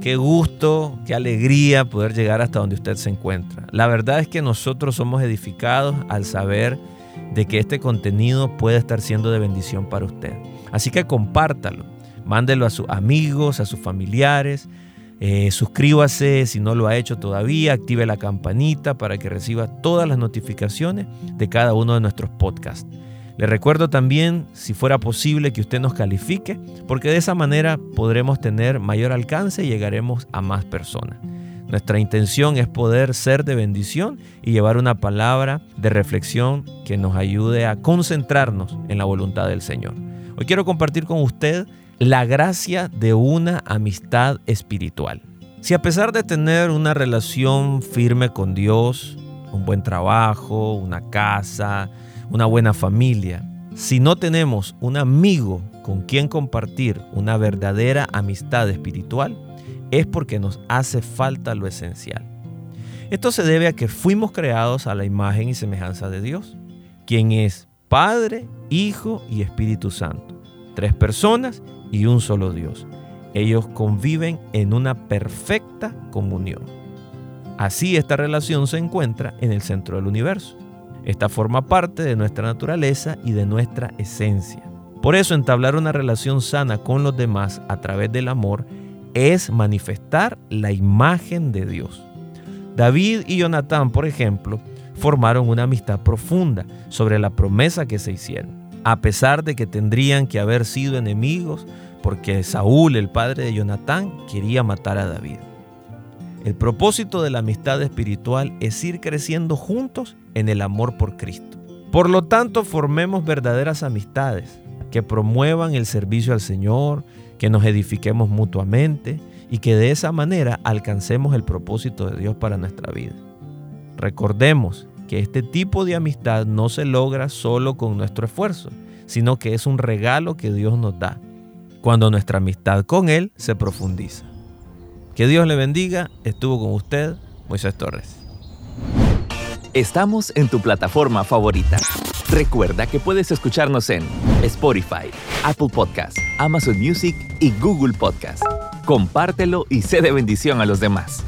qué gusto, qué alegría poder llegar hasta donde usted se encuentra. La verdad es que nosotros somos edificados al saber de que este contenido puede estar siendo de bendición para usted. Así que compártalo, mándelo a sus amigos, a sus familiares, eh, suscríbase si no lo ha hecho todavía, active la campanita para que reciba todas las notificaciones de cada uno de nuestros podcasts. Le recuerdo también, si fuera posible, que usted nos califique, porque de esa manera podremos tener mayor alcance y llegaremos a más personas. Nuestra intención es poder ser de bendición y llevar una palabra de reflexión que nos ayude a concentrarnos en la voluntad del Señor. Hoy quiero compartir con usted la gracia de una amistad espiritual. Si a pesar de tener una relación firme con Dios, un buen trabajo, una casa, una buena familia, si no tenemos un amigo con quien compartir una verdadera amistad espiritual, es porque nos hace falta lo esencial. Esto se debe a que fuimos creados a la imagen y semejanza de Dios, quien es Padre, Hijo y Espíritu Santo. Tres personas y un solo Dios. Ellos conviven en una perfecta comunión. Así esta relación se encuentra en el centro del universo. Esta forma parte de nuestra naturaleza y de nuestra esencia. Por eso entablar una relación sana con los demás a través del amor es manifestar la imagen de Dios. David y Jonatán, por ejemplo, formaron una amistad profunda sobre la promesa que se hicieron, a pesar de que tendrían que haber sido enemigos porque Saúl, el padre de Jonatán, quería matar a David. El propósito de la amistad espiritual es ir creciendo juntos en el amor por Cristo. Por lo tanto, formemos verdaderas amistades que promuevan el servicio al Señor, que nos edifiquemos mutuamente y que de esa manera alcancemos el propósito de Dios para nuestra vida. Recordemos que este tipo de amistad no se logra solo con nuestro esfuerzo, sino que es un regalo que Dios nos da cuando nuestra amistad con Él se profundiza. Que Dios le bendiga. Estuvo con usted, Moisés Torres. Estamos en tu plataforma favorita. Recuerda que puedes escucharnos en Spotify, Apple Podcast, Amazon Music y Google Podcast. Compártelo y sé de bendición a los demás.